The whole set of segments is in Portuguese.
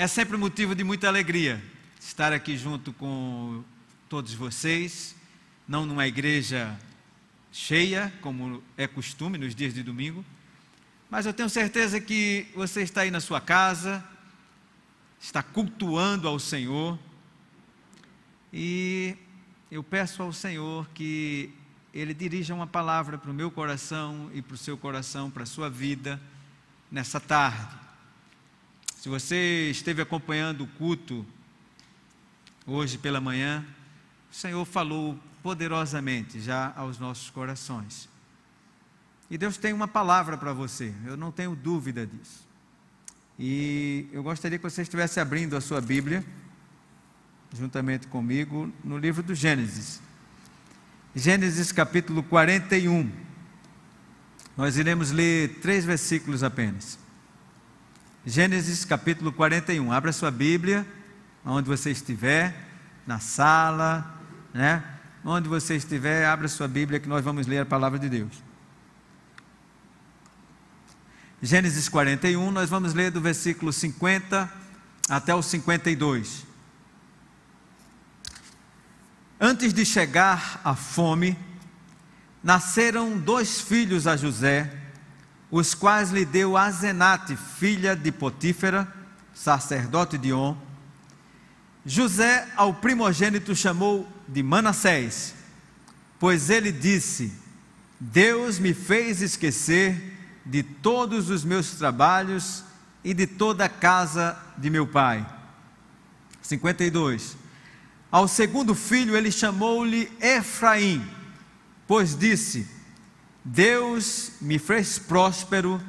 É sempre motivo de muita alegria estar aqui junto com todos vocês, não numa igreja cheia, como é costume nos dias de domingo, mas eu tenho certeza que você está aí na sua casa, está cultuando ao Senhor, e eu peço ao Senhor que Ele dirija uma palavra para o meu coração e para o seu coração, para a sua vida, nessa tarde. Se você esteve acompanhando o culto hoje pela manhã, o Senhor falou poderosamente já aos nossos corações. E Deus tem uma palavra para você, eu não tenho dúvida disso. E eu gostaria que você estivesse abrindo a sua Bíblia, juntamente comigo, no livro do Gênesis. Gênesis capítulo 41. Nós iremos ler três versículos apenas. Gênesis capítulo 41. Abra sua Bíblia, onde você estiver, na sala, né? Onde você estiver, abra sua Bíblia que nós vamos ler a palavra de Deus. Gênesis 41, nós vamos ler do versículo 50 até o 52. Antes de chegar a fome, nasceram dois filhos a José os quais lhe deu Azenate, filha de Potífera, sacerdote de On. José ao primogênito chamou de Manassés, pois ele disse: Deus me fez esquecer de todos os meus trabalhos e de toda a casa de meu pai. 52. Ao segundo filho ele chamou-lhe Efraim, pois disse: Deus me fez próspero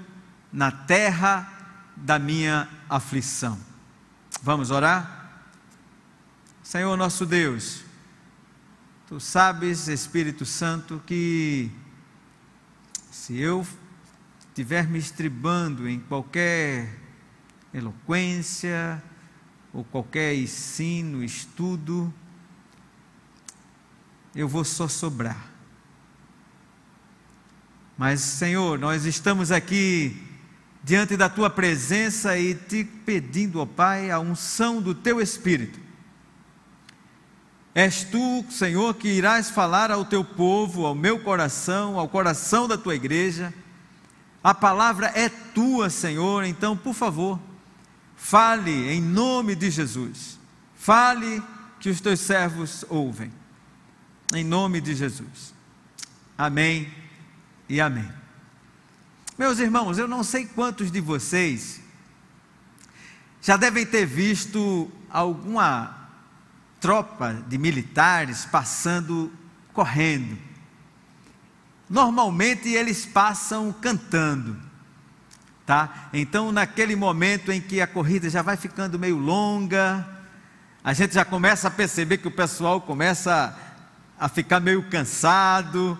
na terra da minha aflição. Vamos orar? Senhor nosso Deus, Tu sabes, Espírito Santo, que se eu estiver me estribando em qualquer eloquência ou qualquer ensino, estudo, eu vou só sobrar. Mas, Senhor, nós estamos aqui diante da tua presença e te pedindo, ó Pai, a unção do teu Espírito. És tu, Senhor, que irás falar ao teu povo, ao meu coração, ao coração da tua igreja. A palavra é tua, Senhor, então, por favor, fale em nome de Jesus. Fale que os teus servos ouvem. Em nome de Jesus. Amém e amém. Meus irmãos, eu não sei quantos de vocês já devem ter visto alguma tropa de militares passando correndo. Normalmente eles passam cantando, tá? Então, naquele momento em que a corrida já vai ficando meio longa, a gente já começa a perceber que o pessoal começa a ficar meio cansado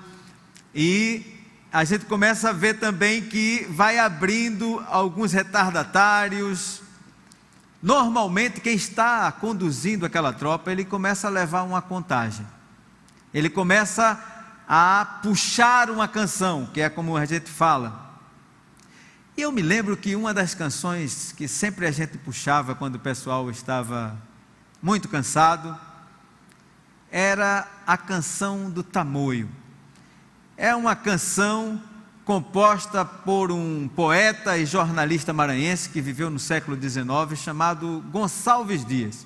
e a gente começa a ver também que vai abrindo alguns retardatários. Normalmente, quem está conduzindo aquela tropa, ele começa a levar uma contagem. Ele começa a puxar uma canção, que é como a gente fala. E eu me lembro que uma das canções que sempre a gente puxava quando o pessoal estava muito cansado era a canção do tamoio é uma canção composta por um poeta e jornalista maranhense que viveu no século XIX, chamado Gonçalves Dias.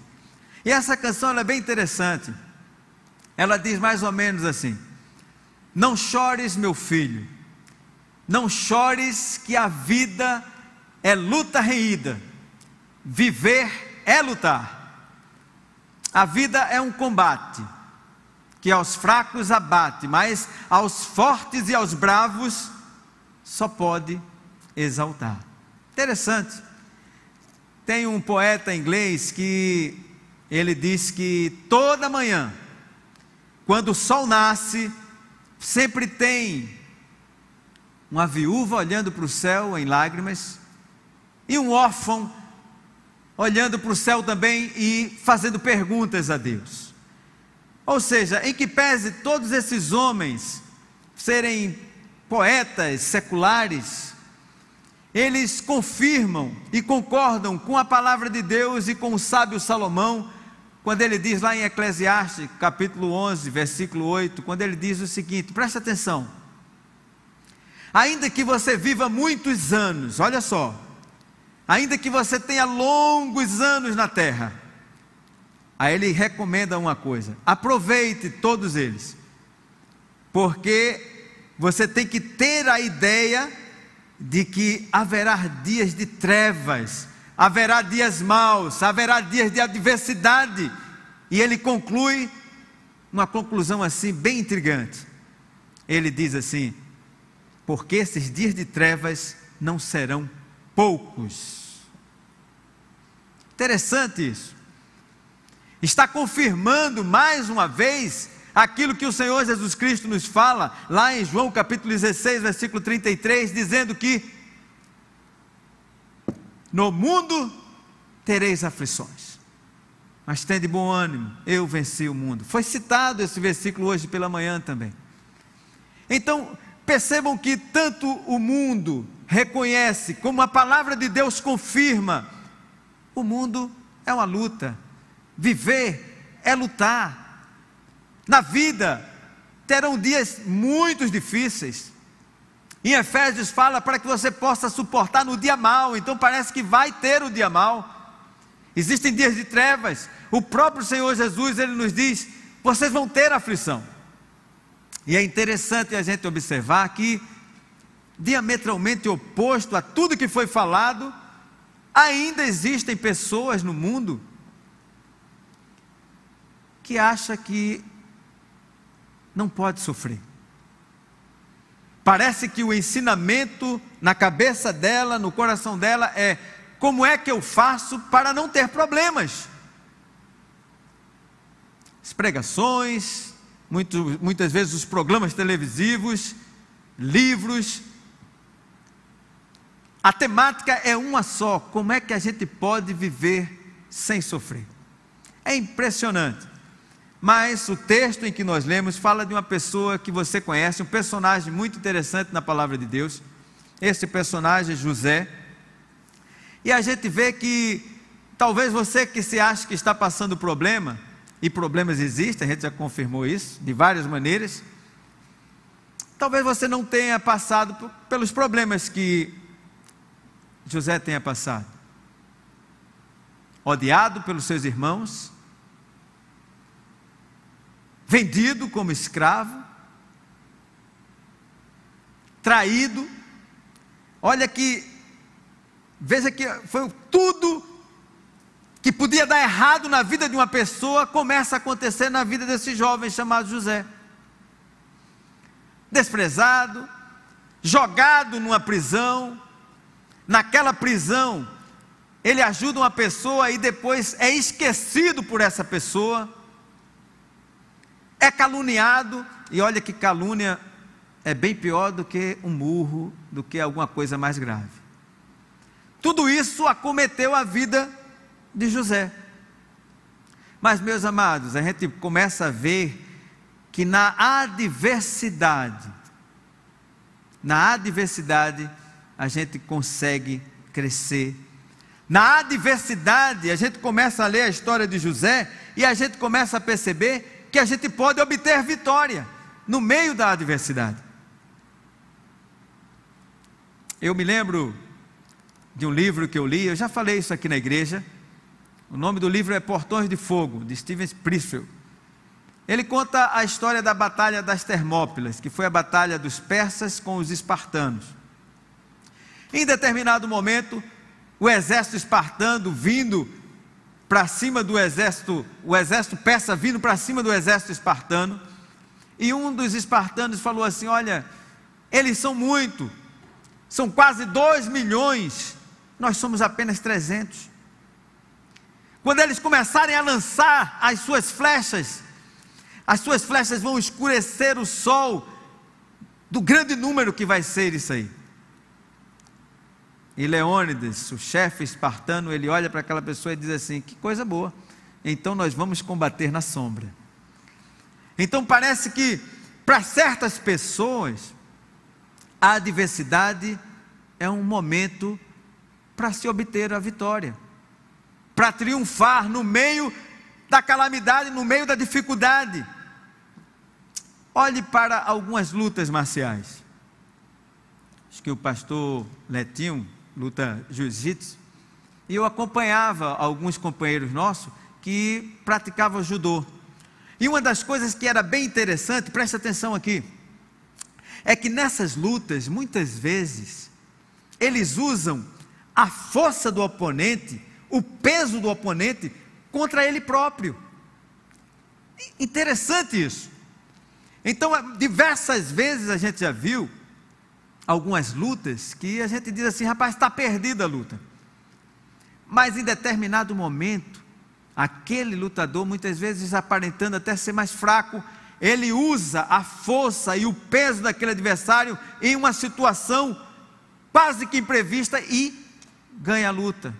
E essa canção é bem interessante. Ela diz mais ou menos assim: Não chores, meu filho, não chores, que a vida é luta reída, viver é lutar. A vida é um combate que aos fracos abate, mas aos fortes e aos bravos só pode exaltar. Interessante. Tem um poeta inglês que ele diz que toda manhã, quando o sol nasce, sempre tem uma viúva olhando para o céu em lágrimas e um órfão olhando para o céu também e fazendo perguntas a Deus. Ou seja, em que pese todos esses homens serem poetas seculares, eles confirmam e concordam com a palavra de Deus e com o sábio Salomão, quando ele diz lá em Eclesiastes, capítulo 11, versículo 8, quando ele diz o seguinte: presta atenção. Ainda que você viva muitos anos, olha só, ainda que você tenha longos anos na terra, aí ele recomenda uma coisa: aproveite todos eles, porque você tem que ter a ideia de que haverá dias de trevas, haverá dias maus, haverá dias de adversidade. E ele conclui uma conclusão assim bem intrigante. Ele diz assim: porque esses dias de trevas não serão poucos. Interessante isso. Está confirmando mais uma vez aquilo que o Senhor Jesus Cristo nos fala lá em João capítulo 16, versículo 33, dizendo que no mundo tereis aflições, mas tende bom ânimo, eu venci o mundo. Foi citado esse versículo hoje pela manhã também. Então, percebam que tanto o mundo reconhece, como a palavra de Deus confirma, o mundo é uma luta, viver é lutar. Na vida terão dias muito difíceis. Em Efésios fala para que você possa suportar no dia mal, então parece que vai ter o dia mal. Existem dias de trevas. O próprio Senhor Jesus, ele nos diz: vocês vão ter aflição. E é interessante a gente observar que, diametralmente oposto a tudo que foi falado, ainda existem pessoas no mundo que acham que não pode sofrer. Parece que o ensinamento na cabeça dela, no coração dela, é: como é que eu faço para não ter problemas? As pregações, muito, muitas vezes os programas televisivos, livros. A temática é uma só: como é que a gente pode viver sem sofrer? É impressionante. Mas o texto em que nós lemos fala de uma pessoa que você conhece, um personagem muito interessante na palavra de Deus. Esse personagem, José. E a gente vê que talvez você que se acha que está passando problema, e problemas existem, a gente já confirmou isso, de várias maneiras. Talvez você não tenha passado pelos problemas que José tenha passado. Odiado pelos seus irmãos, vendido como escravo, traído. Olha que, veja que foi tudo que podia dar errado na vida de uma pessoa, começa a acontecer na vida desse jovem chamado José. Desprezado, jogado numa prisão, naquela prisão, ele ajuda uma pessoa e depois é esquecido por essa pessoa é caluniado, e olha que calúnia é bem pior do que um murro, do que alguma coisa mais grave. Tudo isso acometeu a vida de José. Mas, meus amados, a gente começa a ver que na adversidade, na adversidade, a gente consegue crescer. Na adversidade, a gente começa a ler a história de José e a gente começa a perceber que a gente pode obter vitória no meio da adversidade. Eu me lembro de um livro que eu li, eu já falei isso aqui na igreja. O nome do livro é Portões de Fogo, de Steven Prisfield. Ele conta a história da Batalha das Termópilas, que foi a batalha dos persas com os espartanos. Em determinado momento, o exército espartano vindo para cima do exército, o exército persa vindo para cima do exército espartano. E um dos espartanos falou assim: Olha, eles são muito, são quase dois milhões, nós somos apenas 300. Quando eles começarem a lançar as suas flechas, as suas flechas vão escurecer o sol do grande número que vai ser isso aí. E Leônidas, o chefe espartano, ele olha para aquela pessoa e diz assim: Que coisa boa, então nós vamos combater na sombra. Então parece que para certas pessoas a adversidade é um momento para se obter a vitória, para triunfar no meio da calamidade, no meio da dificuldade. Olhe para algumas lutas marciais. Acho que o pastor Letinho luta jiu-jitsu, e eu acompanhava alguns companheiros nossos que praticavam judô. E uma das coisas que era bem interessante, preste atenção aqui, é que nessas lutas, muitas vezes, eles usam a força do oponente, o peso do oponente, contra ele próprio. Interessante isso. Então, diversas vezes a gente já viu algumas lutas que a gente diz assim, rapaz, está perdida a luta. Mas em determinado momento, aquele lutador, muitas vezes aparentando até ser mais fraco, ele usa a força e o peso daquele adversário em uma situação quase que imprevista e ganha a luta.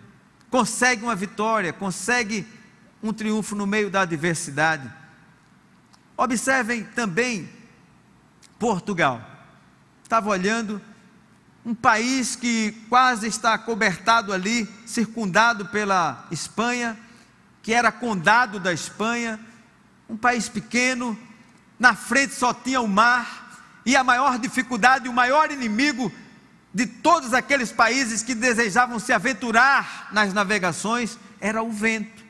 Consegue uma vitória, consegue um triunfo no meio da adversidade. Observem também Portugal. Estava olhando um país que quase está cobertado ali, circundado pela Espanha, que era condado da Espanha, um país pequeno, na frente só tinha o mar, e a maior dificuldade, o maior inimigo de todos aqueles países que desejavam se aventurar nas navegações era o vento.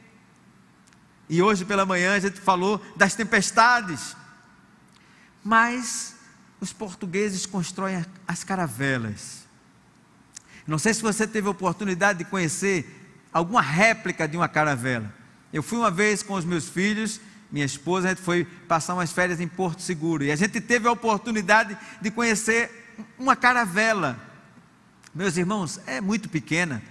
E hoje pela manhã a gente falou das tempestades. Mas os portugueses constroem as caravelas. Não sei se você teve a oportunidade de conhecer alguma réplica de uma caravela. Eu fui uma vez com os meus filhos, minha esposa, a gente foi passar umas férias em Porto Seguro e a gente teve a oportunidade de conhecer uma caravela meus irmãos, é muito pequena.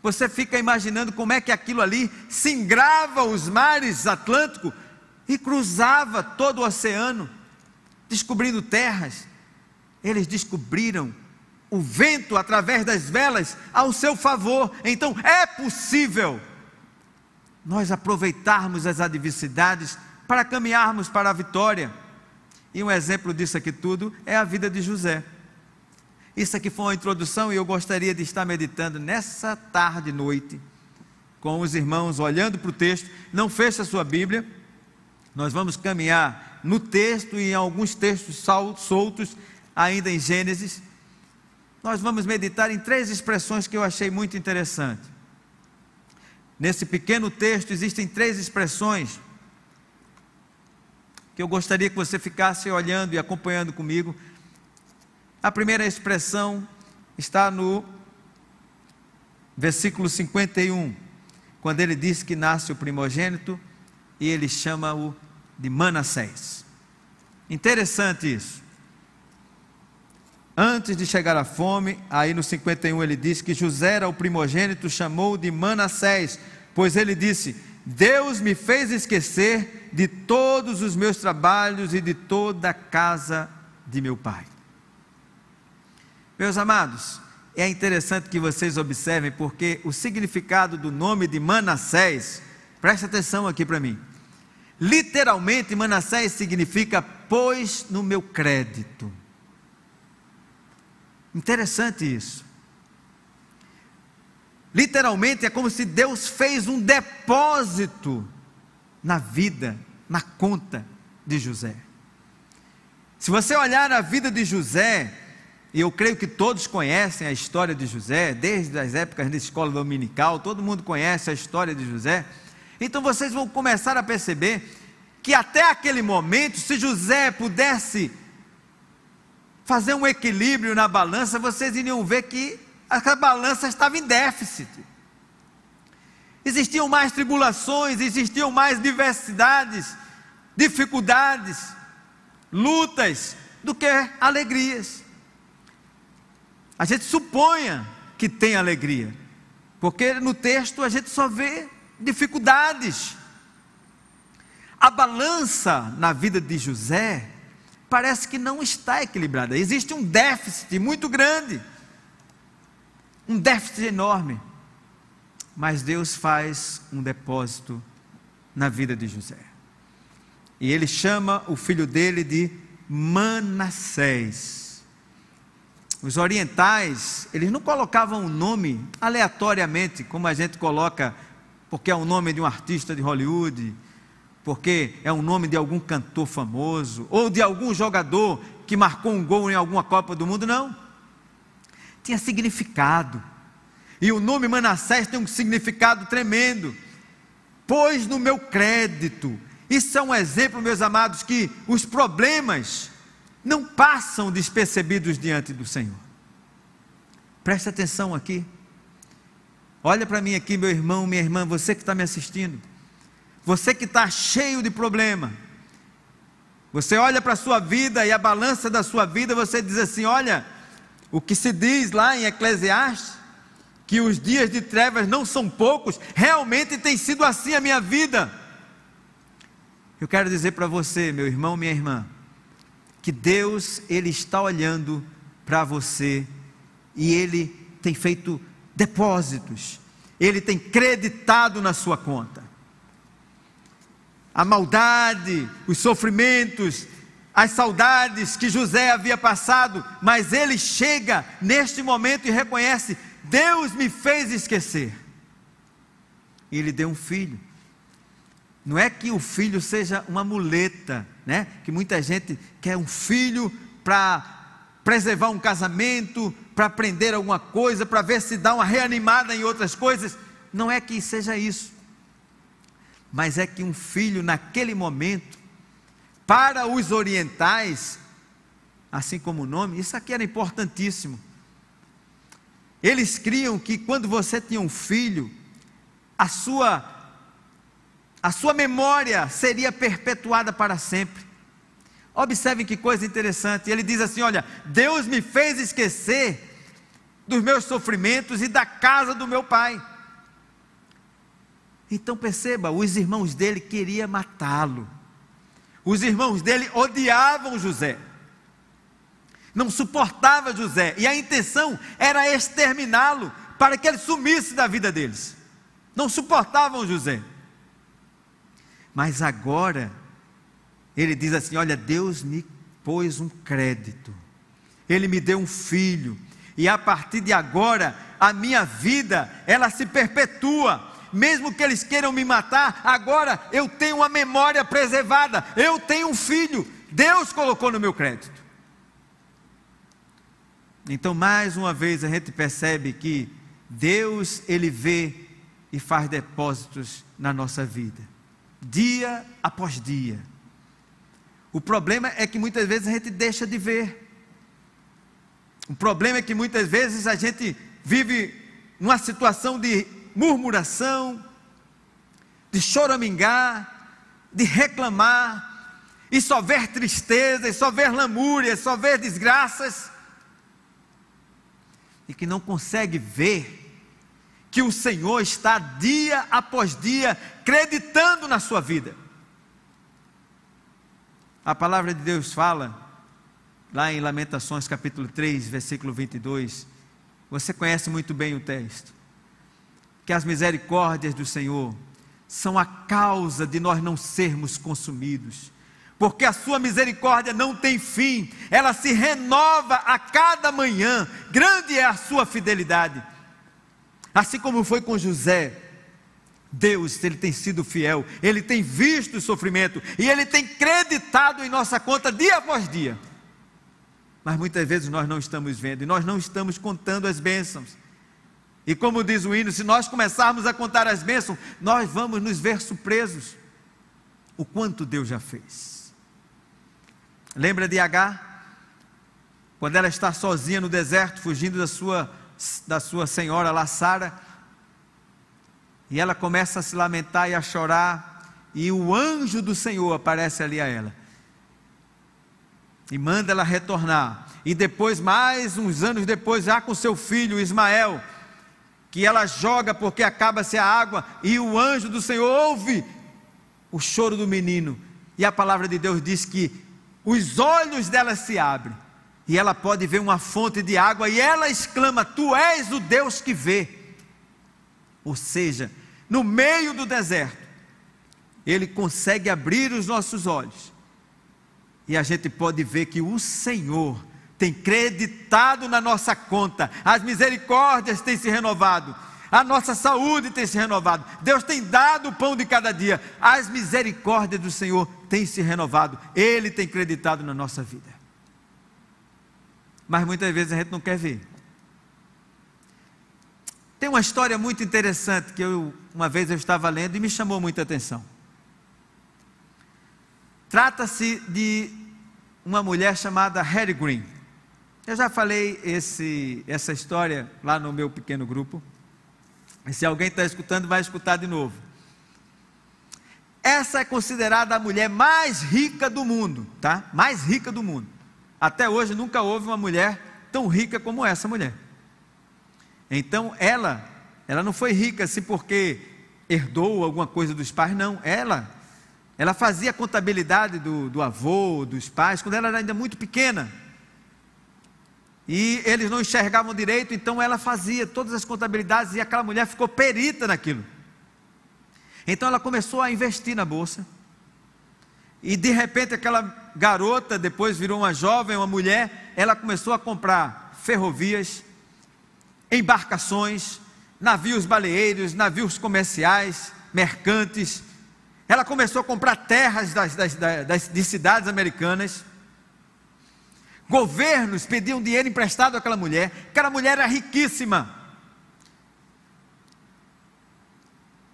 Você fica imaginando como é que aquilo ali singrava os mares Atlântico e cruzava todo o oceano, descobrindo terras. Eles descobriram o vento através das velas ao seu favor. Então é possível nós aproveitarmos as adversidades para caminharmos para a vitória. E um exemplo disso aqui tudo é a vida de José. Isso aqui foi uma introdução e eu gostaria de estar meditando nessa tarde e noite com os irmãos, olhando para o texto. Não feche a sua Bíblia, nós vamos caminhar no texto e em alguns textos soltos, ainda em Gênesis. Nós vamos meditar em três expressões que eu achei muito interessante. Nesse pequeno texto existem três expressões que eu gostaria que você ficasse olhando e acompanhando comigo a primeira expressão está no versículo 51, quando ele diz que nasce o primogênito e ele chama-o de Manassés. Interessante isso. Antes de chegar à fome, aí no 51 ele diz que José era o primogênito, chamou de Manassés, pois ele disse: Deus me fez esquecer de todos os meus trabalhos e de toda a casa de meu pai. Meus amados, é interessante que vocês observem, porque o significado do nome de Manassés, preste atenção aqui para mim. Literalmente, Manassés significa pôs no meu crédito. Interessante isso. Literalmente é como se Deus fez um depósito na vida, na conta de José. Se você olhar a vida de José, e eu creio que todos conhecem a história de José, desde as épocas da escola dominical, todo mundo conhece a história de José. Então vocês vão começar a perceber que até aquele momento, se José pudesse fazer um equilíbrio na balança, vocês iriam ver que a balança estava em déficit. Existiam mais tribulações, existiam mais diversidades, dificuldades, lutas do que alegrias a gente suponha que tem alegria, porque no texto a gente só vê dificuldades. A balança na vida de José parece que não está equilibrada, existe um déficit muito grande, um déficit enorme. Mas Deus faz um depósito na vida de José. E ele chama o filho dele de Manassés. os orientais, eles não colocavam um nome aleatoriamente, como a gente coloca, porque é o nome de um artista de Hollywood, porque é o nome de algum cantor famoso, ou de algum jogador que marcou um gol em alguma Copa do Mundo, não. Tinha significado. E o nome Manassés tem um significado tremendo. Pois no meu crédito. Isso é um exemplo, meus amados, que os problemas não passam despercebidos diante do Senhor. Preste atenção aqui. Olha para mim aqui, meu irmão, minha irmã, você que está me assistindo. Você que está cheio de problema. Você olha para a sua vida e a balança da sua vida, você diz assim: olha, o que se diz lá em Eclesiastes, que os dias de trevas não são poucos, realmente tem sido assim a minha vida. Eu quero dizer para você, meu irmão, minha irmã, que Deus, Ele está olhando para você e Ele tem feito depósitos, Ele tem creditado na sua conta. A maldade, os sofrimentos, as saudades que José havia passado, mas ele chega neste momento e reconhece: Deus me fez esquecer. E ele deu um filho. Não é que o filho seja uma muleta, né? Que muita gente quer um filho para preservar um casamento, para aprender alguma coisa, para ver se dá uma reanimada em outras coisas. Não é que seja isso. Mas é que um filho naquele momento, para os orientais, assim como o nome, isso aqui era importantíssimo. Eles criam que quando você tinha um filho, a sua a sua memória seria perpetuada para sempre. Observem que coisa interessante. Ele diz assim: Olha, Deus me fez esquecer dos meus sofrimentos e da casa do meu pai. Então perceba, os irmãos dele queriam matá-lo. Os irmãos dele odiavam José não suportava José, e a intenção era exterminá-lo, para que ele sumisse da vida deles. Não suportavam José. Mas agora, ele diz assim: Olha, Deus me pôs um crédito, Ele me deu um filho, e a partir de agora, a minha vida, ela se perpetua. Mesmo que eles queiram me matar, agora eu tenho uma memória preservada, eu tenho um filho, Deus colocou no meu crédito. Então, mais uma vez, a gente percebe que Deus, Ele vê e faz depósitos na nossa vida, dia após dia. O problema é que muitas vezes a gente deixa de ver. O problema é que muitas vezes a gente vive numa situação de murmuração, de choramingar, de reclamar, e só ver tristeza, e só ver lamúria, só ver desgraças e que não consegue ver que o Senhor está dia após dia creditando na sua vida. A palavra de Deus fala, lá em Lamentações capítulo 3, versículo 22, você conhece muito bem o texto, que as misericórdias do Senhor são a causa de nós não sermos consumidos porque a sua misericórdia não tem fim, ela se renova a cada manhã, grande é a sua fidelidade. Assim como foi com José, Deus, ele tem sido fiel, ele tem visto o sofrimento e ele tem creditado em nossa conta dia após dia. Mas muitas vezes nós não estamos vendo e nós não estamos contando as bênçãos. E como diz o hino, se nós começarmos a contar as bênçãos, nós vamos nos ver surpresos. O quanto Deus já fez. Lembra de Agar? Quando ela está sozinha no deserto, fugindo da sua, da sua senhora lá, Sara, e ela começa a se lamentar e a chorar, e o anjo do Senhor aparece ali a ela, e manda ela retornar. E depois, mais uns anos depois, já com seu filho Ismael, que ela joga porque acaba-se a água, e o anjo do Senhor ouve o choro do menino. E a palavra de Deus diz que os olhos dela se abrem e ela pode ver uma fonte de água e ela exclama: Tu és o Deus que vê. Ou seja, no meio do deserto, ele consegue abrir os nossos olhos e a gente pode ver que o Senhor tem creditado na nossa conta, as misericórdias têm se renovado, a nossa saúde tem se renovado, Deus tem dado o pão de cada dia, as misericórdias do Senhor têm se renovado, Ele tem creditado na nossa vida. Mas muitas vezes a gente não quer ver. Tem uma história muito interessante que eu, uma vez eu estava lendo e me chamou muita atenção. Trata-se de uma mulher chamada Harry Green. Eu já falei esse, essa história lá no meu pequeno grupo. E se alguém está escutando, vai escutar de novo. Essa é considerada a mulher mais rica do mundo, tá? Mais rica do mundo. Até hoje nunca houve uma mulher tão rica como essa mulher. Então ela, ela não foi rica assim porque herdou alguma coisa dos pais, não. Ela, ela fazia contabilidade do, do avô, dos pais, quando ela era ainda muito pequena. E eles não enxergavam direito, então ela fazia todas as contabilidades e aquela mulher ficou perita naquilo. Então ela começou a investir na bolsa. E de repente aquela garota, depois virou uma jovem, uma mulher, ela começou a comprar ferrovias, embarcações, navios baleeiros, navios comerciais, mercantes. Ela começou a comprar terras das, das, das, de cidades americanas. Governos pediam dinheiro emprestado àquela mulher. Aquela mulher era riquíssima.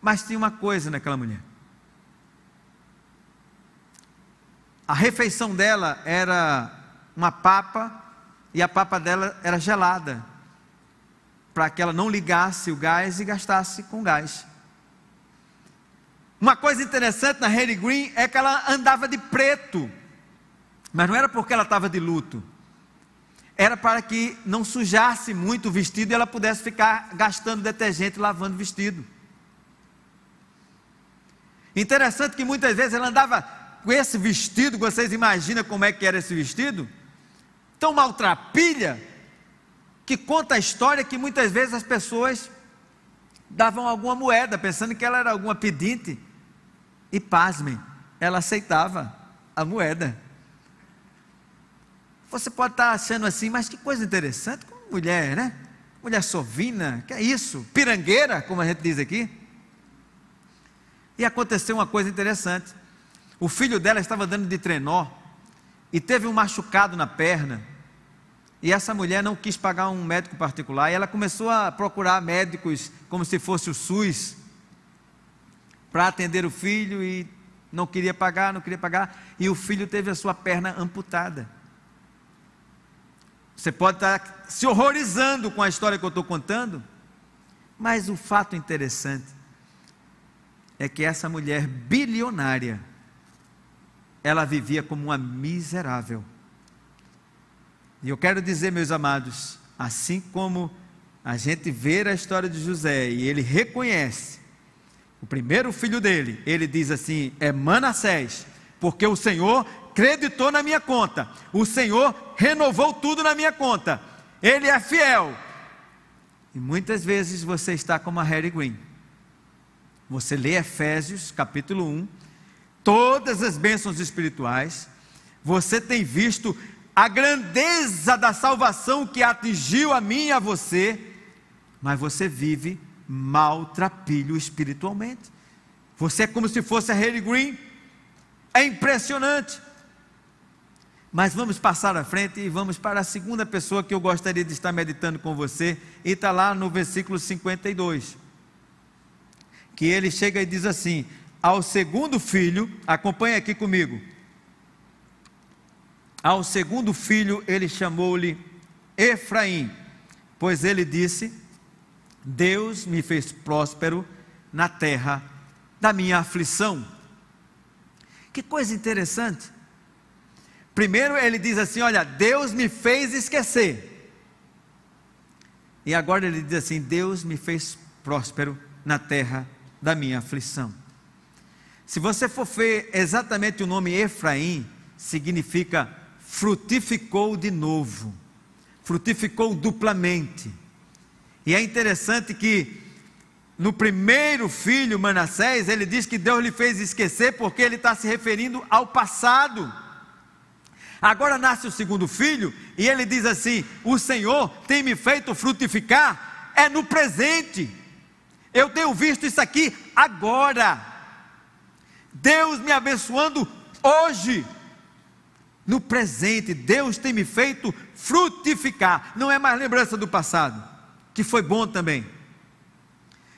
Mas tinha uma coisa naquela mulher. A refeição dela era uma papa e a papa dela era gelada para que ela não ligasse o gás e gastasse com gás. Uma coisa interessante na Harry Green é que ela andava de preto, mas não era porque ela estava de luto, era para que não sujasse muito o vestido e ela pudesse ficar gastando detergente lavando o vestido. Interessante que muitas vezes ela andava com esse vestido, vocês imaginam como é que era esse vestido? Tão maltrapilha, que conta a história que muitas vezes as pessoas davam alguma moeda, pensando que ela era alguma pedinte, e pasmem, ela aceitava a moeda. Você pode estar achando assim, mas que coisa interessante, como mulher, né? Mulher sovina, que é isso? Pirangueira, como a gente diz aqui. E aconteceu uma coisa interessante. O filho dela estava dando de trenó e teve um machucado na perna e essa mulher não quis pagar um médico particular, e ela começou a procurar médicos como se fosse o SUS para atender o filho e não queria pagar, não queria pagar, e o filho teve a sua perna amputada. Você pode estar se horrorizando com a história que eu estou contando, mas o fato interessante é que essa mulher bilionária, ela vivia como uma miserável. E eu quero dizer, meus amados, assim como a gente vê a história de José e ele reconhece o primeiro filho dele, ele diz assim: é Manassés, porque o Senhor creditou na minha conta, o Senhor renovou tudo na minha conta, ele é fiel. E muitas vezes você está como a Harry Green. Você lê Efésios capítulo 1, todas as bênçãos espirituais, você tem visto a grandeza da salvação que atingiu a mim e a você, mas você vive maltrapilho espiritualmente. Você é como se fosse a Harry Green. É impressionante. Mas vamos passar à frente e vamos para a segunda pessoa que eu gostaria de estar meditando com você, e está lá no versículo 52. Que ele chega e diz assim: Ao segundo filho, acompanha aqui comigo ao segundo filho ele chamou-lhe Efraim, pois ele disse: Deus me fez próspero na terra da minha aflição. Que coisa interessante. Primeiro ele diz assim: Olha, Deus me fez esquecer. E agora ele diz assim: Deus me fez próspero na terra da minha aflição. Se você for ver exatamente o nome Efraim, significa frutificou de novo, frutificou duplamente. E é interessante que no primeiro filho, Manassés, ele diz que Deus lhe fez esquecer porque ele está se referindo ao passado. Agora nasce o segundo filho e ele diz assim: O Senhor tem me feito frutificar, é no presente. Eu tenho visto isso aqui agora. Deus me abençoando hoje. No presente, Deus tem me feito frutificar. Não é mais lembrança do passado, que foi bom também.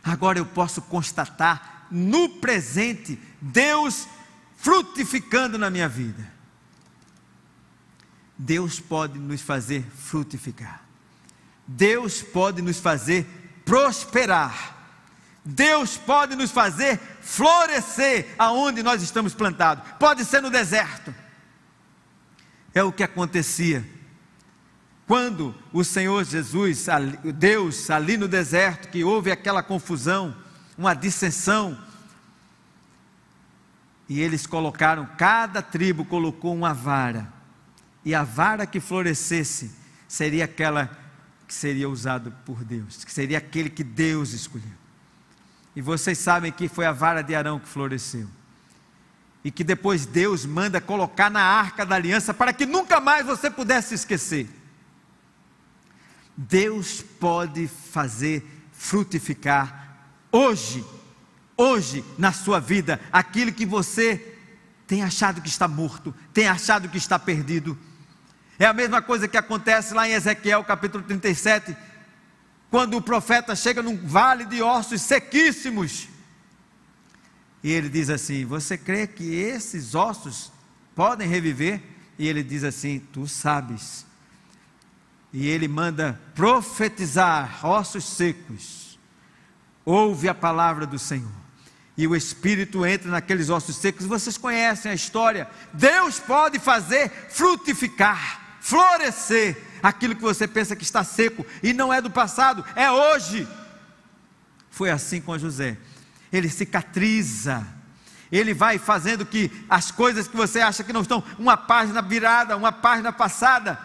Agora eu posso constatar no presente Deus frutificando na minha vida. Deus pode nos fazer frutificar. Deus pode nos fazer prosperar. Deus pode nos fazer florescer aonde nós estamos plantados. Pode ser no deserto. É o que acontecia quando o Senhor Jesus, Deus, ali no deserto, que houve aquela confusão, uma dissensão, e eles colocaram, cada tribo colocou uma vara, e a vara que florescesse seria aquela que seria usada por Deus, que seria aquele que Deus escolheu. E vocês sabem que foi a vara de Arão que floresceu. E que depois Deus manda colocar na arca da aliança para que nunca mais você pudesse esquecer. Deus pode fazer frutificar hoje, hoje na sua vida, aquilo que você tem achado que está morto, tem achado que está perdido. É a mesma coisa que acontece lá em Ezequiel capítulo 37, quando o profeta chega num vale de ossos sequíssimos. E ele diz assim: Você crê que esses ossos podem reviver? E ele diz assim: Tu sabes e ele manda profetizar ossos secos. Ouve a palavra do Senhor. E o Espírito entra naqueles ossos secos. Vocês conhecem a história. Deus pode fazer frutificar, florescer aquilo que você pensa que está seco e não é do passado, é hoje. Foi assim com José. Ele cicatriza ele vai fazendo que as coisas que você acha que não estão, uma página virada, uma página passada,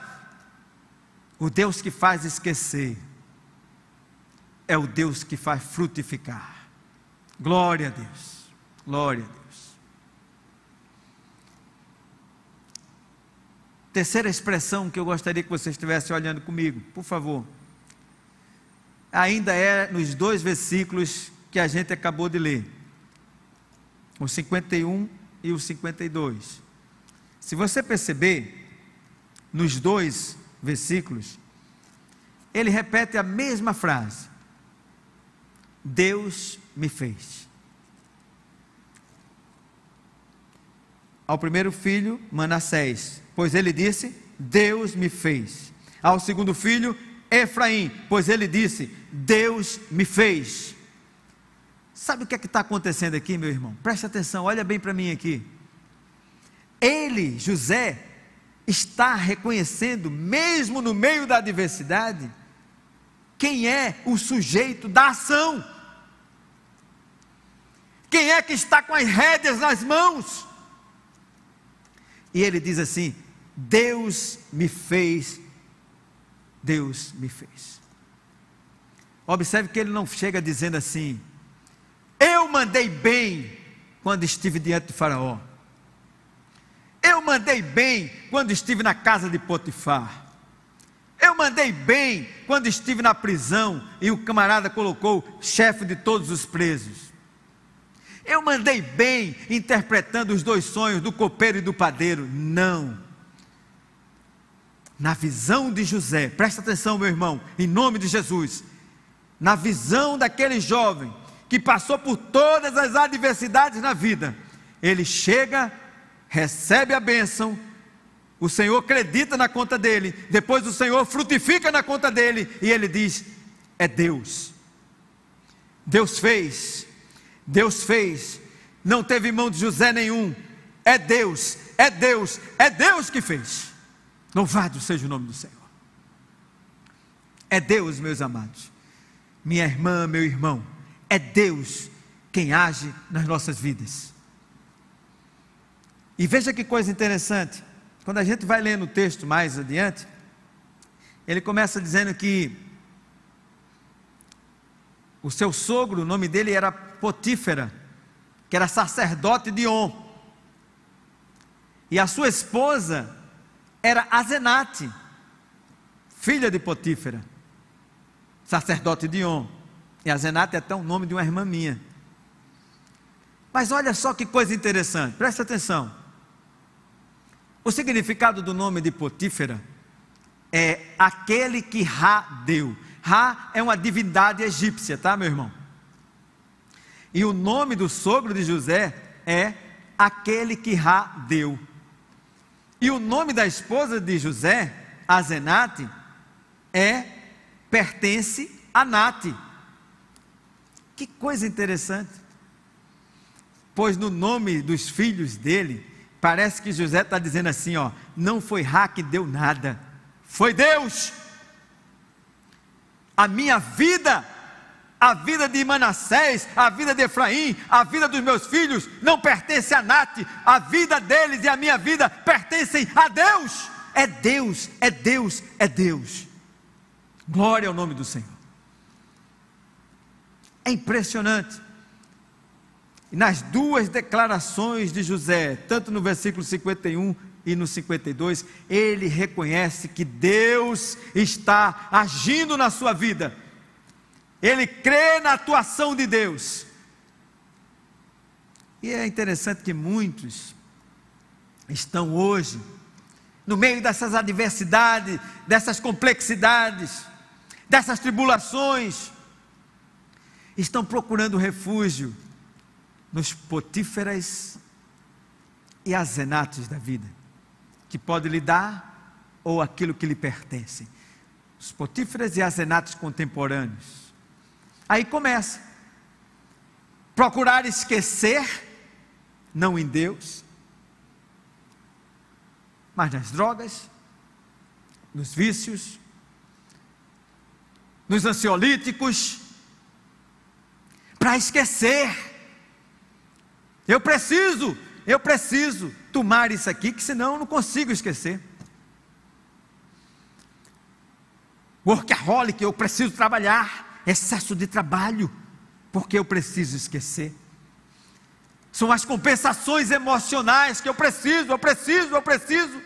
o Deus que faz esquecer é o Deus que faz frutificar. Glória a Deus. Glória a Deus. Terceira expressão que eu gostaria que você estivesse olhando comigo, por favor. Ainda é nos dois versículos que a gente acabou de ler. O 51 e o 52. Se você perceber, nos dois versículos, ele repete a mesma frase: Deus me fez. Ao primeiro filho, Manassés, pois ele disse: Deus me fez. Ao segundo filho, Efraim, pois ele disse: Deus me fez. Sabe o que é que está acontecendo aqui, meu irmão? Preste atenção, olha bem para mim aqui. Ele, José, está reconhecendo, mesmo no meio da adversidade, quem é o sujeito da ação. Quem é que está com as rédeas nas mãos? E ele diz assim: Deus me fez, Deus me fez. Observe que ele não chega dizendo assim: Eu mandei bem quando estive diante de Faraó. Mandei bem quando estive na casa de Potifar. Eu mandei bem quando estive na prisão e o camarada colocou chefe de todos os presos. Eu mandei bem interpretando os dois sonhos do copeiro e do padeiro. Não. Na visão de José, presta atenção, meu irmão, em nome de Jesus. Na visão daquele jovem que passou por todas as adversidades na vida, ele chega recebe a bênção, o Senhor acredita na conta dele, depois o Senhor frutifica na conta dele, e ele diz: É Deus. Deus fez, Deus fez, não teve mão de José nenhum, é Deus, é Deus, é Deus que fez. Louvado seja o nome do Senhor. É Deus, meus amados, minha irmã, meu irmão, é Deus quem age nas nossas vidas. E veja que coisa interessante. Quando a gente vai lendo o texto mais adiante, ele começa dizendo que o seu sogro, o nome dele era Potífera, que era sacerdote de On. E a sua esposa era Azenate, filha de Potífera, sacerdote de On. E Azenate é até o nome de uma irmã minha. Mas olha só que coisa interessante, presta atenção. O significado do nome de Potífera é aquele que Ra deu. Ra é uma divindade egípcia, tá, meu irmão? E o nome do sogro de José é aquele que Ra deu. E o nome da esposa de José, Azenate, é pertence a Nate. Que coisa interessante. Pois no nome dos filhos dele, parece que José está dizendo assim: ó, não foi Ra que deu nada, foi Deus. A minha vida a vida de Manassés, a vida de Efraim, a vida dos meus filhos não pertence a Nath, a vida deles e a minha vida pertencem a Deus. É Deus, é Deus, é Deus. Glória ao nome do Senhor. É impressionante. E nas duas declarações de José, tanto no versículo 51 e no 52, ele reconhece que Deus está agindo na sua vida ele crê na atuação de Deus. E é interessante que muitos estão hoje, no meio dessas adversidades, dessas complexidades, dessas tribulações, estão procurando refúgio nos potíferas e azenatos da vida, que pode lhe dar ou aquilo que lhe pertence. Os potíferas e azenatos contemporâneos Aí começa. Procurar esquecer, não em Deus, mas nas drogas, nos vícios, nos ansiolíticos, para esquecer. Eu preciso, eu preciso tomar isso aqui, que senão eu não consigo esquecer. Workaholic, eu preciso trabalhar excesso de trabalho, porque eu preciso esquecer. São as compensações emocionais que eu preciso, eu preciso, eu preciso.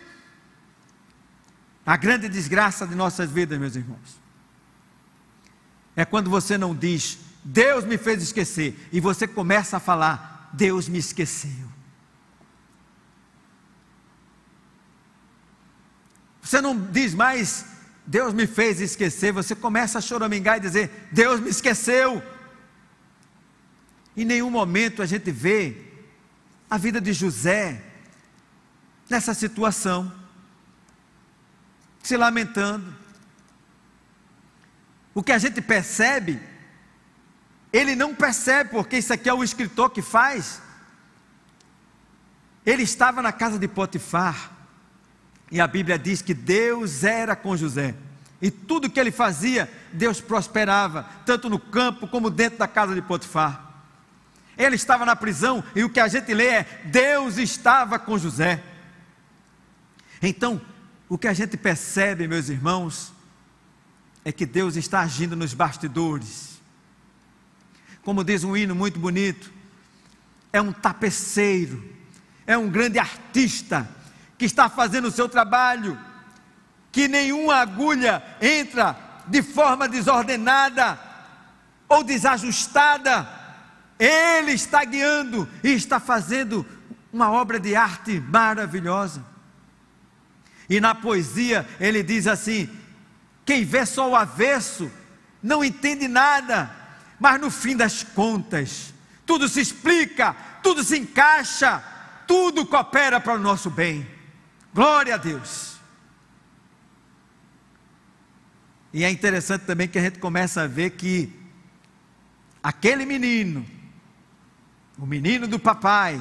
A grande desgraça de nossas vidas, meus irmãos, é quando você não diz, Deus me fez esquecer, e você começa a falar, Deus me esqueceu. Você não diz mais, Deus me fez esquecer, você começa a choramingar e dizer: Deus me esqueceu. Em nenhum momento a gente vê a vida de José nessa situação, se lamentando. O que a gente percebe, ele não percebe, porque isso aqui é o escritor que faz. Ele estava na casa de Potifar, e a Bíblia diz que Deus era com José. E tudo que ele fazia, Deus prosperava, tanto no campo como dentro da casa de Potifar. Ele estava na prisão e o que a gente lê é: Deus estava com José. Então, o que a gente percebe, meus irmãos, é que Deus está agindo nos bastidores. Como diz um hino muito bonito, é um tapeceiro, é um grande artista que está fazendo o seu trabalho, que nenhuma agulha entra de forma desordenada ou desajustada. Ele está guiando e está fazendo uma obra de arte maravilhosa. E na poesia ele diz assim: quem vê só o avesso não entende nada, mas no fim das contas, tudo se explica, tudo se encaixa, tudo coopera para o nosso bem. Glória a Deus. E é interessante também que a gente começa a ver que aquele menino, o menino do papai,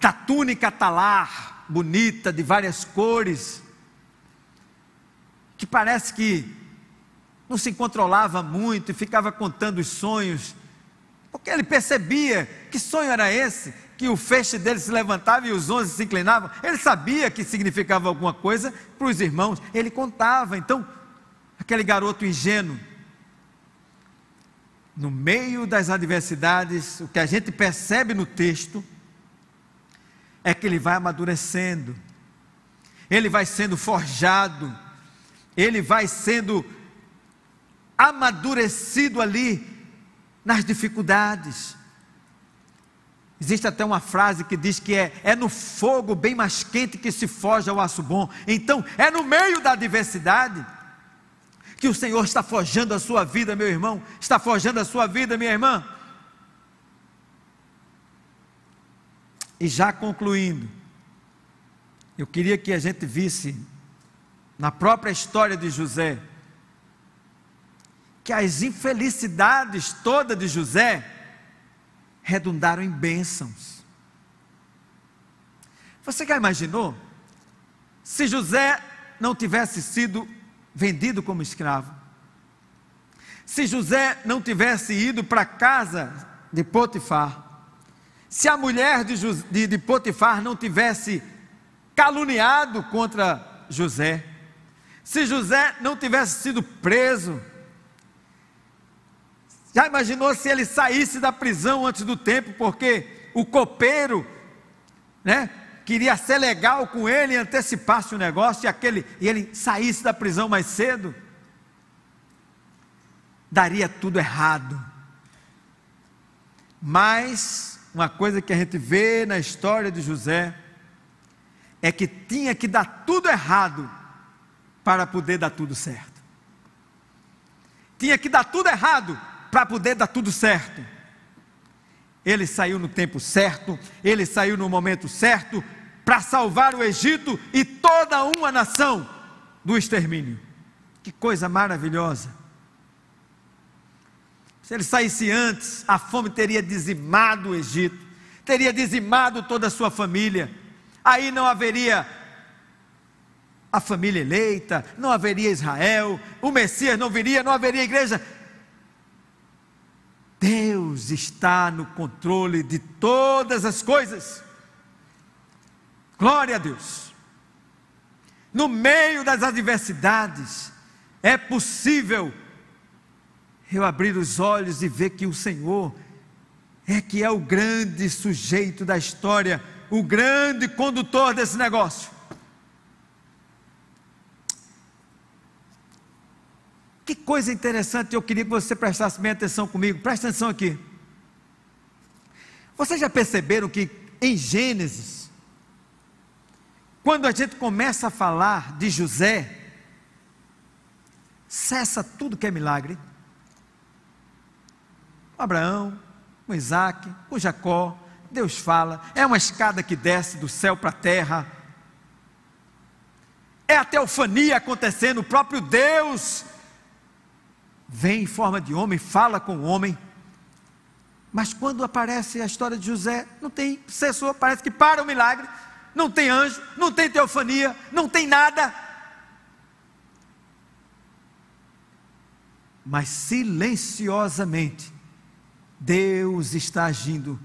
da túnica talar, bonita, de várias cores, que parece que não se controlava muito e ficava contando os sonhos, porque ele percebia que sonho era esse, que o feixe dele se levantava e os onze se inclinavam. Ele sabia que significava alguma coisa para os irmãos, ele contava. Então, aquele garoto ingênuo, no meio das adversidades, o que a gente percebe no texto é que ele vai amadurecendo, ele vai sendo forjado, ele vai sendo amadurecido ali nas dificuldades. Existe até uma frase que diz que é, é no fogo bem mais quente que se forja o aço bom. Então, é no meio da adversidade que o Senhor está forjando a sua vida, meu irmão, está forjando a sua vida, minha irmã. E já concluindo, eu queria que a gente visse na própria história de José que as infelicidades todas de José redundaram em bênçãos. Você já imaginou? Se José não tivesse sido vendido como escravo, se José não tivesse ido para a casa de Potifar, se a mulher de, de, de Potifar não tivesse caluniado contra José, se José não tivesse sido preso, já imaginou se ele saísse da prisão antes do tempo, porque o copeiro, né, queria ser legal com ele e antecipasse o negócio e aquele e ele saísse da prisão mais cedo? Daria tudo errado. Mas uma coisa que a gente vê na história de José é que tinha que dar tudo errado para poder dar tudo certo. Tinha que dar tudo errado para poder dar tudo certo. Ele saiu no tempo certo, ele saiu no momento certo para salvar o Egito e toda uma nação do extermínio. Que coisa maravilhosa! Se ele saísse antes, a fome teria dizimado o Egito, teria dizimado toda a sua família. Aí não haveria a família eleita, não haveria Israel, o Messias não viria, não haveria igreja. Deus está no controle de todas as coisas. Glória a Deus. No meio das adversidades, é possível eu abrir os olhos e ver que o Senhor é que é o grande sujeito da história, o grande condutor desse negócio. Que coisa interessante, eu queria que você prestasse bem atenção comigo, presta atenção aqui. Vocês já perceberam que em Gênesis, quando a gente começa a falar de José, cessa tudo que é milagre com Abraão, com Isaac, com Jacó. Deus fala, é uma escada que desce do céu para a terra. É a teofania acontecendo, o próprio Deus vem em forma de homem, fala com o homem. Mas quando aparece a história de José, não tem cessou, parece que para o milagre, não tem anjo, não tem teofania, não tem nada. Mas silenciosamente, Deus está agindo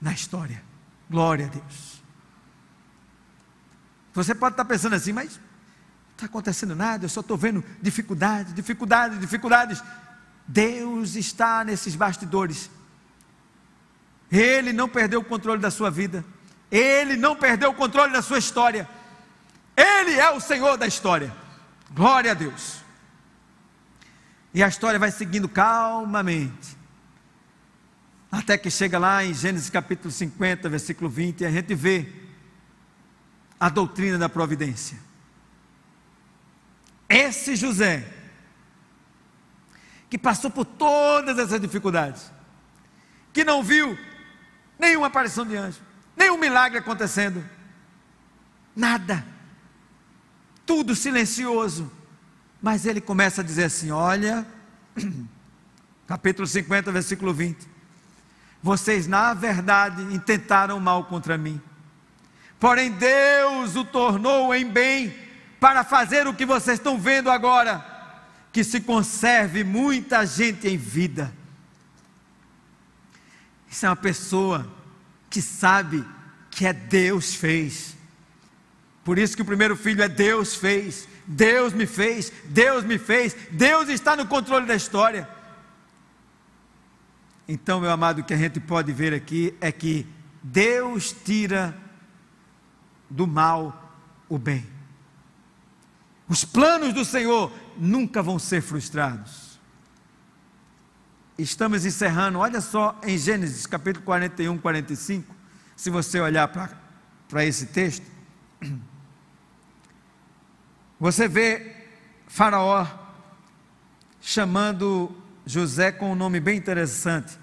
na história. Glória a Deus. Você pode estar pensando assim, mas está acontecendo nada, eu só estou vendo dificuldades, dificuldades, dificuldades. Deus está nesses bastidores. Ele não perdeu o controle da sua vida. Ele não perdeu o controle da sua história. Ele é o Senhor da história. Glória a Deus. E a história vai seguindo calmamente. Até que chega lá em Gênesis capítulo 50, versículo 20, e a gente vê a doutrina da providência. Esse José, que passou por todas essas dificuldades, que não viu nenhuma aparição de anjo, nenhum milagre acontecendo, nada, tudo silencioso, mas ele começa a dizer assim: olha, capítulo 50, versículo 20 vocês, na verdade, intentaram mal contra mim. Porém, Deus o tornou em bem para fazer o que vocês estão vendo agora, que se conserve muita gente em vida. Isso é uma pessoa que sabe que é Deus fez. Por isso que o primeiro filho é Deus fez, Deus me fez, Deus me fez, Deus está no controle da história. Então, meu amado, o que a gente pode ver aqui é que Deus tira do mal o bem. Os planos do Senhor nunca vão ser frustrados. Estamos encerrando, olha só em Gênesis capítulo 41, 45, se você olhar para esse texto, você vê Faraó chamando José com um nome bem interessante.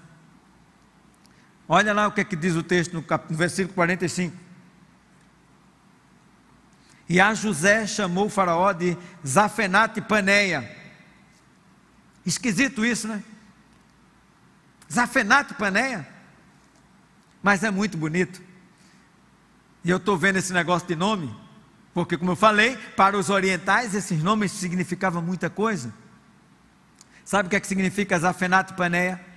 Olha lá o que, é que diz o texto no, cap... no versículo 45. E a José chamou faraó de Zafenate Paneia. Esquisito isso, né? Zafenate Paneia. Mas é muito bonito. E eu estou vendo esse negócio de nome, porque, como eu falei, para os orientais esses nomes significavam muita coisa. Sabe o que, é que significa Zafenate Paneia?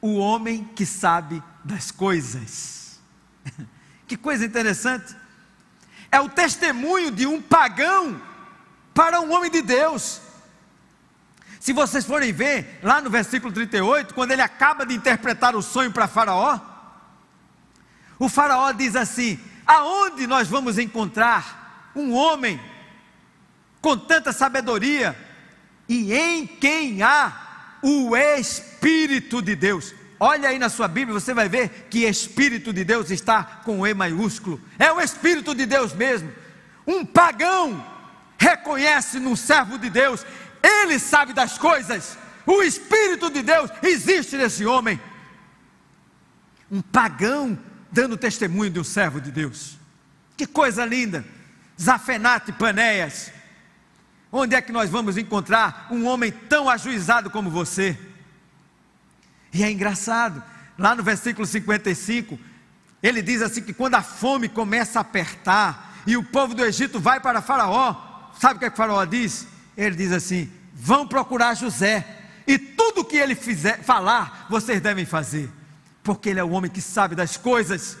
o homem que sabe das coisas. que coisa interessante. É o testemunho de um pagão para um homem de Deus. Se vocês forem ver, lá no versículo 38, quando ele acaba de interpretar o sonho para Faraó, o Faraó diz assim: Aonde nós vamos encontrar um homem com tanta sabedoria e em quem há o Espírito de Deus. Olha aí na sua Bíblia, você vai ver que Espírito de Deus está com E maiúsculo. É o Espírito de Deus mesmo. Um pagão reconhece no servo de Deus, ele sabe das coisas. O Espírito de Deus existe nesse homem. Um pagão dando testemunho de um servo de Deus. Que coisa linda! Zafenate Panéias Onde é que nós vamos encontrar um homem tão ajuizado como você? E é engraçado, lá no versículo 55, ele diz assim: que quando a fome começa a apertar e o povo do Egito vai para Faraó, sabe o que, é que Faraó diz? Ele diz assim: vão procurar José, e tudo que ele fizer, falar, vocês devem fazer, porque ele é o homem que sabe das coisas.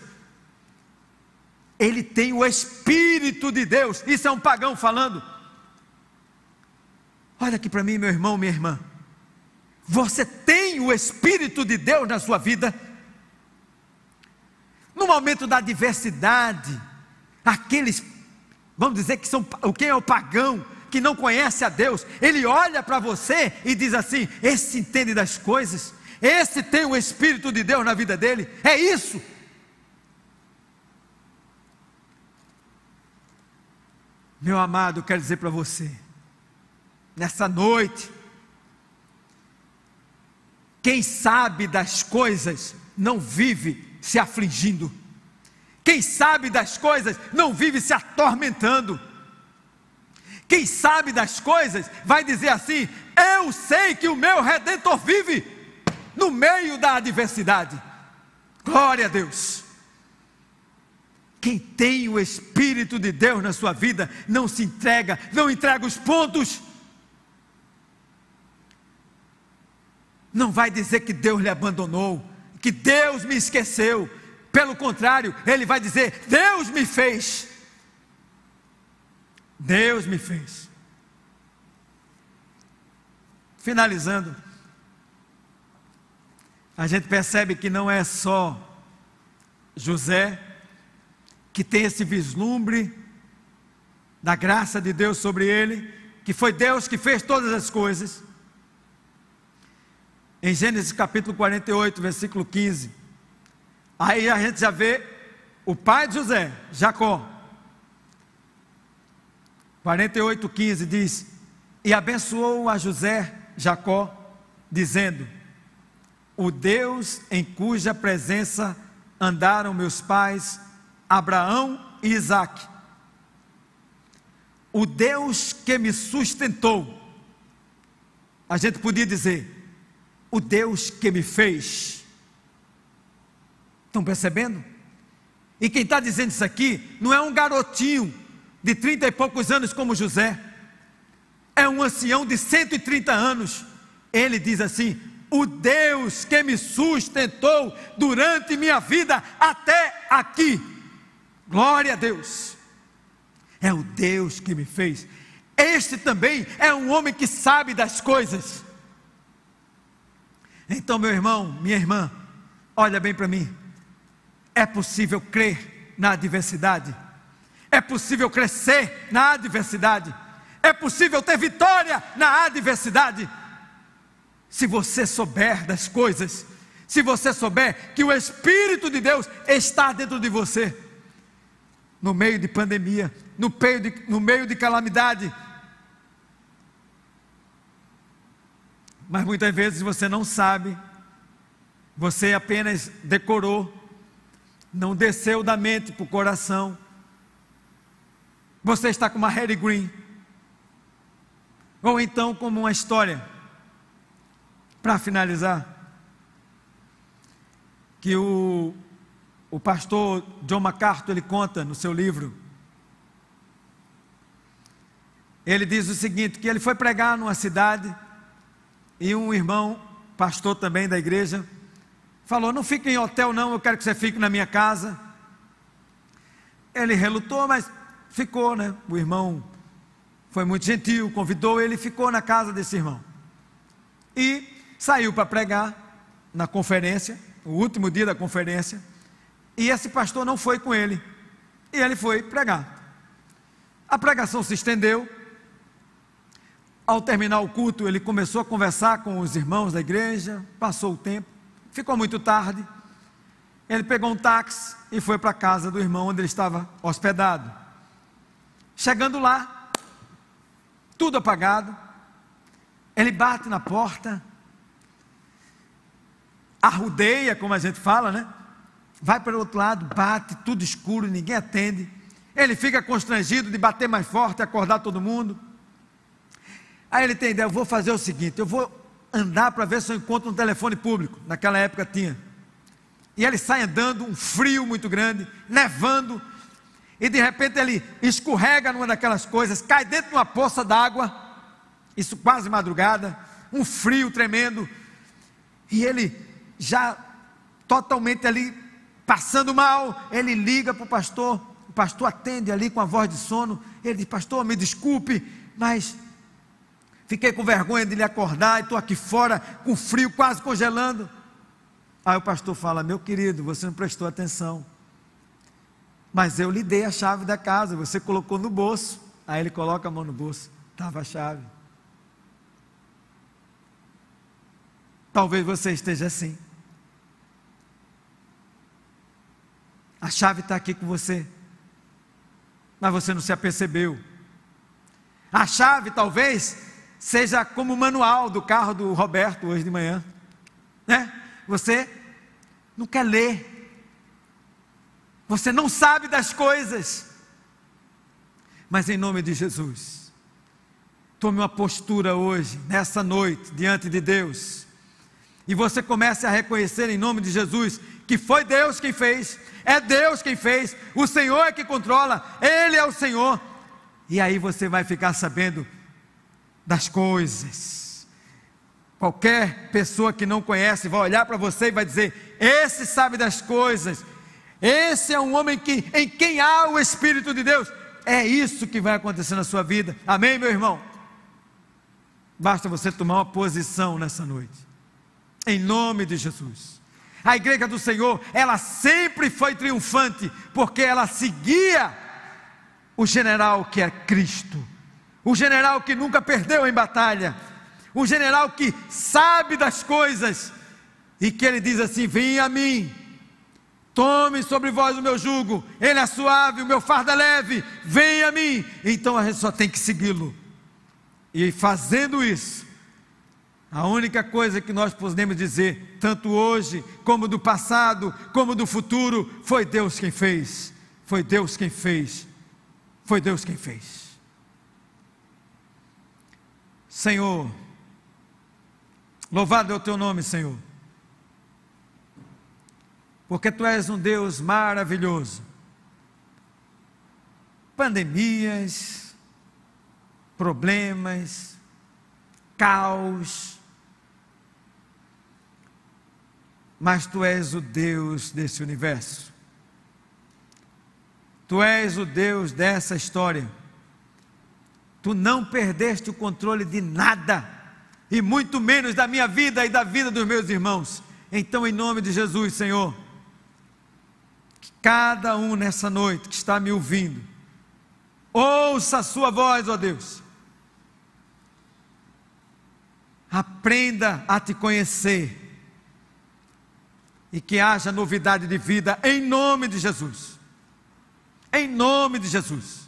Ele tem o Espírito de Deus, isso é um pagão falando. Olha aqui para mim, meu irmão, minha irmã. Você tem o Espírito de Deus na sua vida? No momento da adversidade, aqueles, vamos dizer que são, quem é o pagão, que não conhece a Deus, ele olha para você e diz assim: esse entende das coisas, esse tem o Espírito de Deus na vida dele, é isso. Meu amado, eu quero dizer para você, nessa noite. Quem sabe das coisas não vive se afligindo. Quem sabe das coisas não vive se atormentando. Quem sabe das coisas vai dizer assim: Eu sei que o meu redentor vive no meio da adversidade. Glória a Deus. Quem tem o Espírito de Deus na sua vida não se entrega, não entrega os pontos, não vai dizer que Deus lhe abandonou, que Deus me esqueceu. Pelo contrário, ele vai dizer: Deus me fez. Deus me fez. Finalizando, a gente percebe que não é só José que tem esse vislumbre da graça de Deus sobre ele, que foi Deus que fez todas as coisas. Em Gênesis capítulo 48, versículo 15. Aí a gente já vê o pai de José, Jacó. 48, 15 diz: E abençoou a José, Jacó, dizendo: O Deus em cuja presença andaram meus pais, Abraão e Isaque. O Deus que me sustentou. A gente podia dizer, o Deus que me fez. Estão percebendo? E quem está dizendo isso aqui não é um garotinho de trinta e poucos anos como José, é um ancião de 130 anos. Ele diz assim: O Deus que me sustentou durante minha vida até aqui. Glória a Deus. É o Deus que me fez. Este também é um homem que sabe das coisas. Então, meu irmão, minha irmã, olha bem para mim. É possível crer na adversidade? É possível crescer na adversidade. É possível ter vitória na adversidade. Se você souber das coisas, se você souber que o Espírito de Deus está dentro de você, no meio de pandemia, no meio de, no meio de calamidade. Mas muitas vezes você não sabe, você apenas decorou, não desceu da mente para o coração. Você está com uma Harry Green, ou então como uma história, para finalizar, que o o pastor John MacArthur ele conta no seu livro. Ele diz o seguinte: que ele foi pregar numa cidade e um irmão, pastor também da igreja, falou: Não fique em hotel, não, eu quero que você fique na minha casa. Ele relutou, mas ficou, né? O irmão foi muito gentil, convidou ele, ficou na casa desse irmão. E saiu para pregar na conferência, o último dia da conferência. E esse pastor não foi com ele. E ele foi pregar. A pregação se estendeu. Ao terminar o culto, ele começou a conversar com os irmãos da igreja. Passou o tempo. Ficou muito tarde. Ele pegou um táxi e foi para a casa do irmão onde ele estava hospedado. Chegando lá, tudo apagado. Ele bate na porta, arrudeia, como a gente fala, né? vai para o outro lado, bate, tudo escuro, ninguém atende. Ele fica constrangido de bater mais forte, acordar todo mundo. Aí ele tem ideia, eu vou fazer o seguinte, eu vou andar para ver se eu encontro um telefone público. Naquela época tinha. E ele sai andando, um frio muito grande, nevando, e de repente ele escorrega numa daquelas coisas, cai dentro de uma poça d'água, isso quase madrugada, um frio tremendo, e ele já totalmente ali passando mal, ele liga para o pastor, o pastor atende ali com a voz de sono, ele diz, pastor, me desculpe, mas fiquei com vergonha de lhe acordar, e estou aqui fora, com frio, quase congelando, aí o pastor fala, meu querido, você não prestou atenção, mas eu lhe dei a chave da casa, você colocou no bolso, aí ele coloca a mão no bolso, estava a chave, talvez você esteja assim, A chave está aqui com você, mas você não se apercebeu. A chave talvez seja como o manual do carro do Roberto hoje de manhã, né? Você não quer ler, você não sabe das coisas, mas em nome de Jesus, tome uma postura hoje, nessa noite, diante de Deus, e você comece a reconhecer em nome de Jesus que foi Deus quem fez, é Deus quem fez, o Senhor é que controla, Ele é o Senhor. E aí você vai ficar sabendo das coisas. Qualquer pessoa que não conhece vai olhar para você e vai dizer: Esse sabe das coisas, esse é um homem que, em quem há o Espírito de Deus. É isso que vai acontecer na sua vida. Amém, meu irmão? Basta você tomar uma posição nessa noite, em nome de Jesus. A igreja do Senhor, ela sempre foi triunfante, porque ela seguia o general que é Cristo, o general que nunca perdeu em batalha, o general que sabe das coisas e que ele diz assim: Vem a mim, tome sobre vós o meu jugo, ele é suave, o meu fardo é leve, vem a mim. Então a gente só tem que segui-lo, e fazendo isso, a única coisa que nós podemos dizer, tanto hoje, como do passado, como do futuro, foi Deus quem fez. Foi Deus quem fez. Foi Deus quem fez. Senhor, louvado é o teu nome, Senhor, porque tu és um Deus maravilhoso. Pandemias, problemas, caos, mas tu és o Deus desse universo. Tu és o Deus dessa história. Tu não perdeste o controle de nada, e muito menos da minha vida e da vida dos meus irmãos. Então, em nome de Jesus, Senhor, que cada um nessa noite que está me ouvindo, ouça a sua voz, ó Deus. Aprenda a te conhecer e que haja novidade de vida em nome de Jesus. Em nome de Jesus